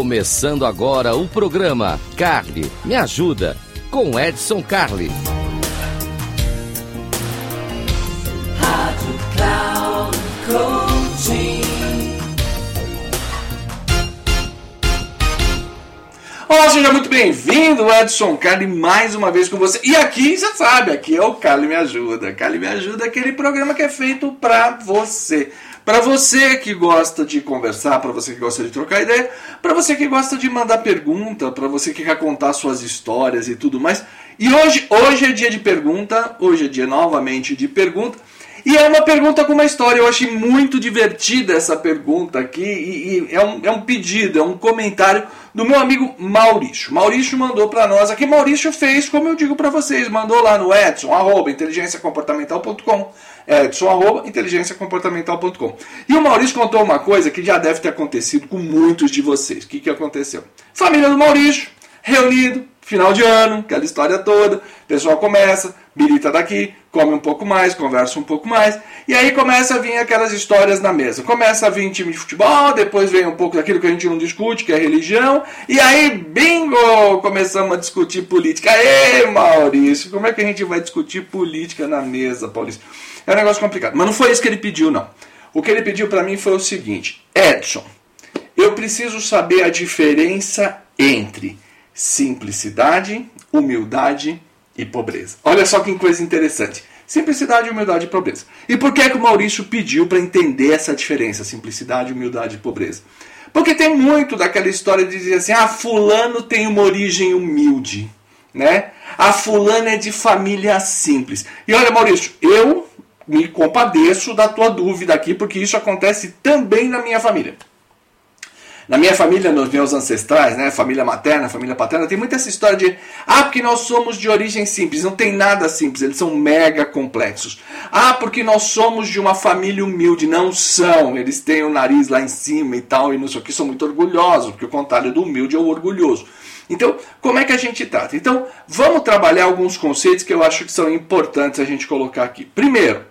Começando agora o programa Carly Me Ajuda com Edson Carli. Rádio Cloud Coaching. Olá, seja muito bem-vindo, Edson Carli, mais uma vez com você. E aqui, você sabe, aqui é o Carli Me Ajuda. Carli Me Ajuda é aquele programa que é feito para você. Para você que gosta de conversar, para você que gosta de trocar ideia, para você que gosta de mandar pergunta, para você que quer contar suas histórias e tudo mais. E hoje, hoje é dia de pergunta, hoje é dia novamente de pergunta. E é uma pergunta com uma história. Eu achei muito divertida essa pergunta aqui. E, e é, um, é um pedido, é um comentário do meu amigo Maurício. Maurício mandou para nós aqui. Maurício fez, como eu digo para vocês, mandou lá no Edson, arroba, inteligenciacomportamental.com. Edson, arroba, inteligenciacomportamental.com. E o Maurício contou uma coisa que já deve ter acontecido com muitos de vocês. O que, que aconteceu? Família do Maurício, reunido, final de ano, aquela história toda. O pessoal começa, bilita daqui, come um pouco mais, conversa um pouco mais. E aí começa a vir aquelas histórias na mesa. Começa a vir time de futebol, depois vem um pouco daquilo que a gente não discute, que é religião. E aí, bingo! Começamos a discutir política. Ei, Maurício, como é que a gente vai discutir política na mesa, Paulista? É um negócio complicado. Mas não foi isso que ele pediu, não. O que ele pediu para mim foi o seguinte: Edson, eu preciso saber a diferença entre simplicidade, humildade e pobreza. Olha só que coisa interessante. Simplicidade, humildade e pobreza. E por que, é que o Maurício pediu para entender essa diferença, simplicidade, humildade e pobreza? Porque tem muito daquela história de dizer assim: ah, fulano tem uma origem humilde, né? A fulana é de família simples. E olha, Maurício, eu me compadeço da tua dúvida aqui, porque isso acontece também na minha família. Na minha família, nos meus ancestrais, né, família materna, família paterna, tem muita essa história de ah, porque nós somos de origem simples. Não tem nada simples, eles são mega complexos. Ah, porque nós somos de uma família humilde. Não são, eles têm o nariz lá em cima e tal, e não sei o que, são muito orgulhosos, porque o contrário do humilde é o orgulhoso. Então, como é que a gente trata? Então, vamos trabalhar alguns conceitos que eu acho que são importantes a gente colocar aqui. Primeiro,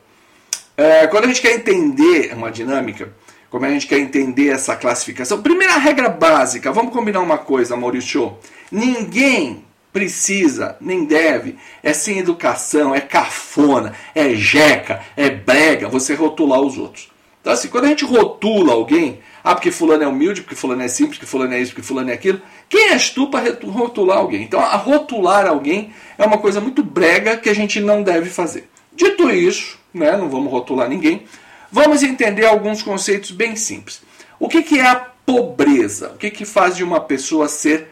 é, quando a gente quer entender uma dinâmica, como a gente quer entender essa classificação, primeira regra básica, vamos combinar uma coisa, Maurício. Ninguém precisa, nem deve, é sem educação, é cafona, é jeca, é brega, você rotular os outros. Então, assim, quando a gente rotula alguém, ah, porque fulano é humilde, porque fulano é simples, porque fulano é isso, porque fulano é aquilo, quem és tu para rotular alguém? Então, a rotular alguém é uma coisa muito brega que a gente não deve fazer. Dito isso, né, não vamos rotular ninguém, vamos entender alguns conceitos bem simples. O que, que é a pobreza? O que, que faz de uma pessoa ser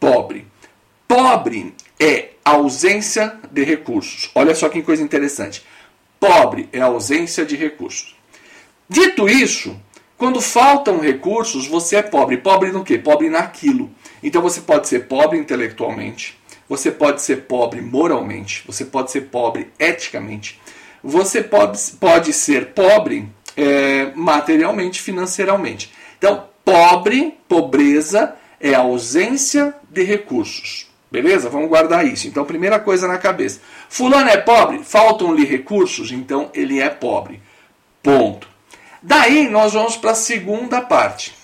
pobre? Pobre é ausência de recursos. Olha só que coisa interessante. Pobre é ausência de recursos. Dito isso, quando faltam recursos, você é pobre. Pobre no quê? Pobre naquilo. Então você pode ser pobre intelectualmente, você pode ser pobre moralmente, você pode ser pobre eticamente, você pode, pode ser pobre é, materialmente, financeiramente. Então, pobre, pobreza é ausência de recursos. Beleza? Vamos guardar isso. Então, primeira coisa na cabeça. Fulano é pobre? Faltam-lhe recursos? Então, ele é pobre. Ponto. Daí, nós vamos para a segunda parte.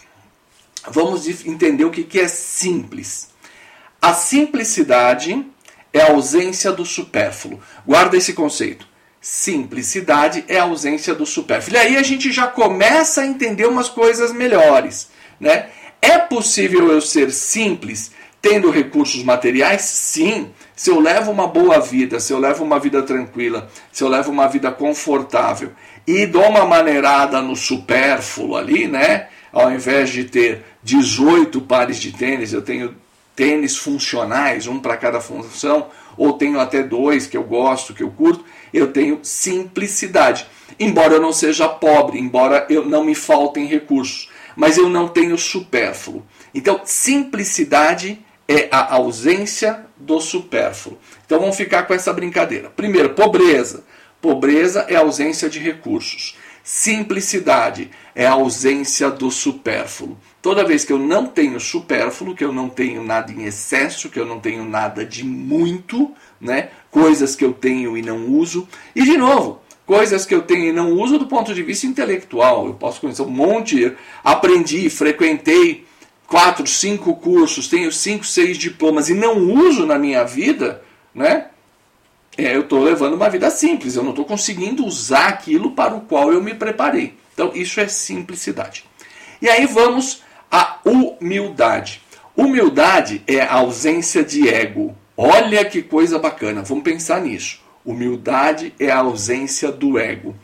Vamos entender o que é simples. A simplicidade é a ausência do supérfluo. Guarda esse conceito. Simplicidade é a ausência do supérfluo. E aí a gente já começa a entender umas coisas melhores. Né? É possível eu ser simples tendo recursos materiais? Sim. Se eu levo uma boa vida, se eu levo uma vida tranquila, se eu levo uma vida confortável e dou uma maneirada no supérfluo ali, né? Ao invés de ter 18 pares de tênis, eu tenho tênis funcionais, um para cada função, ou tenho até dois que eu gosto, que eu curto eu tenho simplicidade. Embora eu não seja pobre, embora eu não me faltem recursos, mas eu não tenho supérfluo. Então, simplicidade é a ausência do supérfluo. Então vamos ficar com essa brincadeira. Primeiro, pobreza. Pobreza é ausência de recursos. Simplicidade é a ausência do supérfluo. Toda vez que eu não tenho supérfluo, que eu não tenho nada em excesso, que eu não tenho nada de muito, né? Coisas que eu tenho e não uso. E de novo, coisas que eu tenho e não uso do ponto de vista intelectual. Eu posso conhecer um monte, aprendi, frequentei quatro, cinco cursos, tenho cinco, seis diplomas e não uso na minha vida, né? É, eu estou levando uma vida simples, eu não estou conseguindo usar aquilo para o qual eu me preparei. Então, isso é simplicidade. E aí vamos à humildade. Humildade é a ausência de ego. Olha que coisa bacana, vamos pensar nisso. Humildade é a ausência do ego.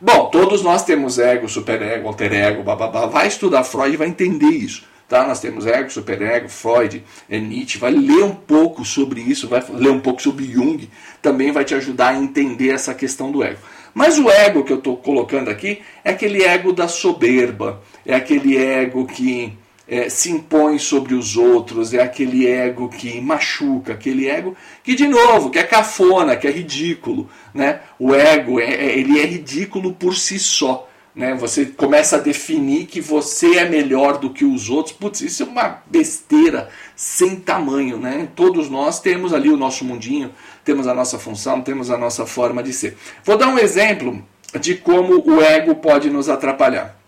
Bom, todos nós temos ego, superego, alter ego, bababá. Vai estudar Freud e vai entender isso. Tá? Nós temos ego, superego, Freud, é Nietzsche. Vai ler um pouco sobre isso, vai ler um pouco sobre Jung. Também vai te ajudar a entender essa questão do ego. Mas o ego que eu estou colocando aqui é aquele ego da soberba, é aquele ego que é, se impõe sobre os outros, é aquele ego que machuca, aquele ego que, de novo, que é cafona, que é ridículo. Né? O ego, é, é, ele é ridículo por si só. Né? Você começa a definir que você é melhor do que os outros. Putz, isso é uma besteira sem tamanho. Né? Todos nós temos ali o nosso mundinho, temos a nossa função, temos a nossa forma de ser. Vou dar um exemplo de como o ego pode nos atrapalhar.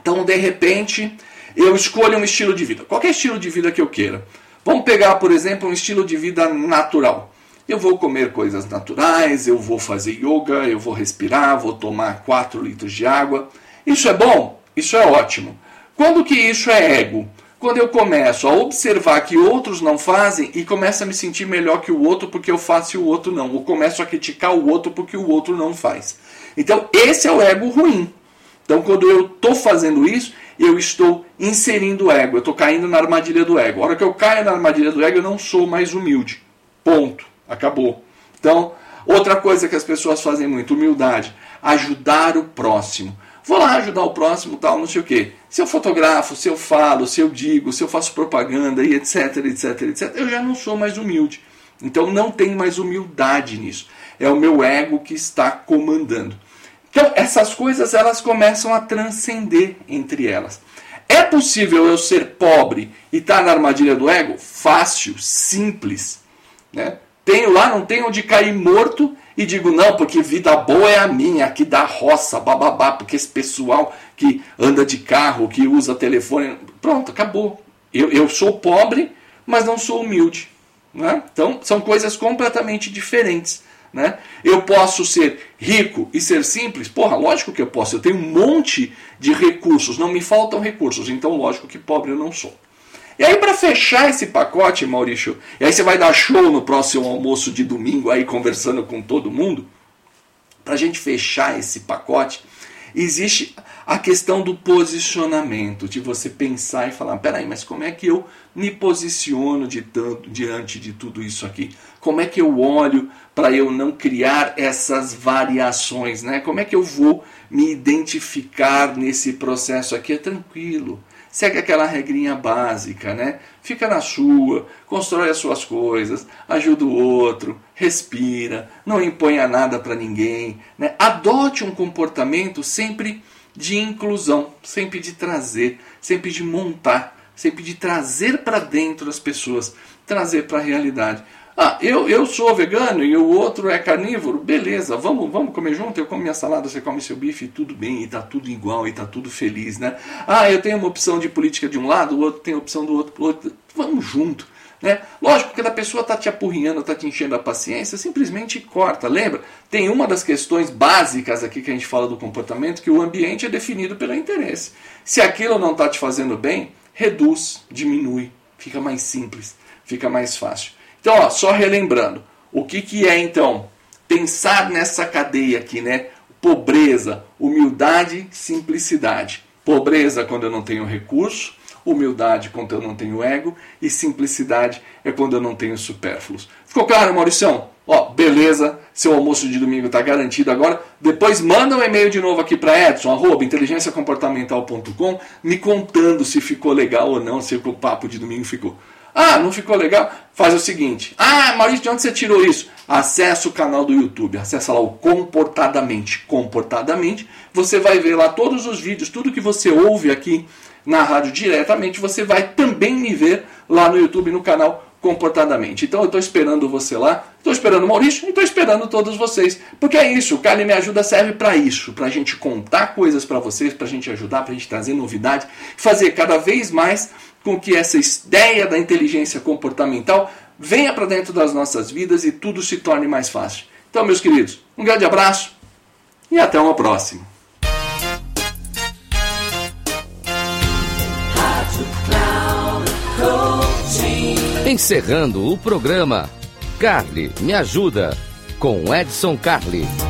Então, de repente, eu escolho um estilo de vida, qualquer estilo de vida que eu queira. Vamos pegar, por exemplo, um estilo de vida natural. Eu vou comer coisas naturais, eu vou fazer yoga, eu vou respirar, vou tomar 4 litros de água. Isso é bom? Isso é ótimo. Quando que isso é ego? Quando eu começo a observar que outros não fazem e começo a me sentir melhor que o outro porque eu faço e o outro não. Ou começo a criticar o outro porque o outro não faz. Então, esse é o ego ruim. Então, quando eu estou fazendo isso, eu estou inserindo o ego, eu estou caindo na armadilha do ego. A hora que eu caio na armadilha do ego, eu não sou mais humilde. Ponto. Acabou. Então, outra coisa que as pessoas fazem muito, humildade, ajudar o próximo. Vou lá ajudar o próximo, tal, não sei o quê. Se eu fotografo, se eu falo, se eu digo, se eu faço propaganda e etc, etc, etc, eu já não sou mais humilde. Então não tem mais humildade nisso. É o meu ego que está comandando. Então, essas coisas elas começam a transcender entre elas. É possível eu ser pobre e estar tá na armadilha do ego? Fácil, simples. Né? Tenho lá, não tenho onde cair morto e digo, não, porque vida boa é a minha, aqui da roça, bababá, porque esse pessoal que anda de carro, que usa telefone. Pronto, acabou. Eu, eu sou pobre, mas não sou humilde. Né? Então, são coisas completamente diferentes. Né? Eu posso ser rico e ser simples? Porra, lógico que eu posso. Eu tenho um monte de recursos, não me faltam recursos, então lógico que pobre eu não sou. E aí, para fechar esse pacote, Maurício, e aí você vai dar show no próximo almoço de domingo aí conversando com todo mundo, para a gente fechar esse pacote, existe a questão do posicionamento, de você pensar e falar: peraí, mas como é que eu me posiciono de tanto, diante de tudo isso aqui? Como é que eu olho para eu não criar essas variações? Né? Como é que eu vou me identificar nesse processo aqui? É tranquilo. Segue aquela regrinha básica, né? Fica na sua, constrói as suas coisas, ajuda o outro, respira, não imponha nada para ninguém, né? Adote um comportamento sempre de inclusão, sempre de trazer, sempre de montar, sempre de trazer para dentro as pessoas, trazer para a realidade. Ah, eu, eu sou vegano e o outro é carnívoro, beleza, vamos, vamos comer junto, eu como minha salada, você come seu bife, tudo bem, e tá tudo igual, e tá tudo feliz, né? Ah, eu tenho uma opção de política de um lado, o outro tem opção do outro, outro. vamos junto. Né? Lógico que a pessoa está te apurrinhando, está te enchendo a paciência, simplesmente corta. Lembra? Tem uma das questões básicas aqui que a gente fala do comportamento, que o ambiente é definido pelo interesse. Se aquilo não está te fazendo bem, reduz, diminui, fica mais simples, fica mais fácil. Então, ó, só relembrando, o que, que é então pensar nessa cadeia aqui, né? Pobreza, humildade, simplicidade. Pobreza quando eu não tenho recurso, humildade quando eu não tenho ego e simplicidade é quando eu não tenho supérfluos. Ficou claro, Mauricião? Ó, beleza, seu almoço de domingo está garantido agora. Depois manda um e-mail de novo aqui para Edson, arroba me contando se ficou legal ou não, se o papo de domingo ficou. Ah, não ficou legal? Faz o seguinte. Ah, Maurício, de onde você tirou isso? Acesse o canal do YouTube, acessa lá o Comportadamente. Comportadamente, você vai ver lá todos os vídeos, tudo que você ouve aqui na rádio diretamente, você vai também me ver lá no YouTube, no canal comportadamente. Então eu estou esperando você lá, estou esperando o Maurício e estou esperando todos vocês. Porque é isso, o Cali Me Ajuda serve para isso, para a gente contar coisas para vocês, para a gente ajudar, para a gente trazer novidade, fazer cada vez mais com que essa ideia da inteligência comportamental venha para dentro das nossas vidas e tudo se torne mais fácil. Então, meus queridos, um grande abraço e até uma próxima. Encerrando o programa, Carly me ajuda com Edson Carli.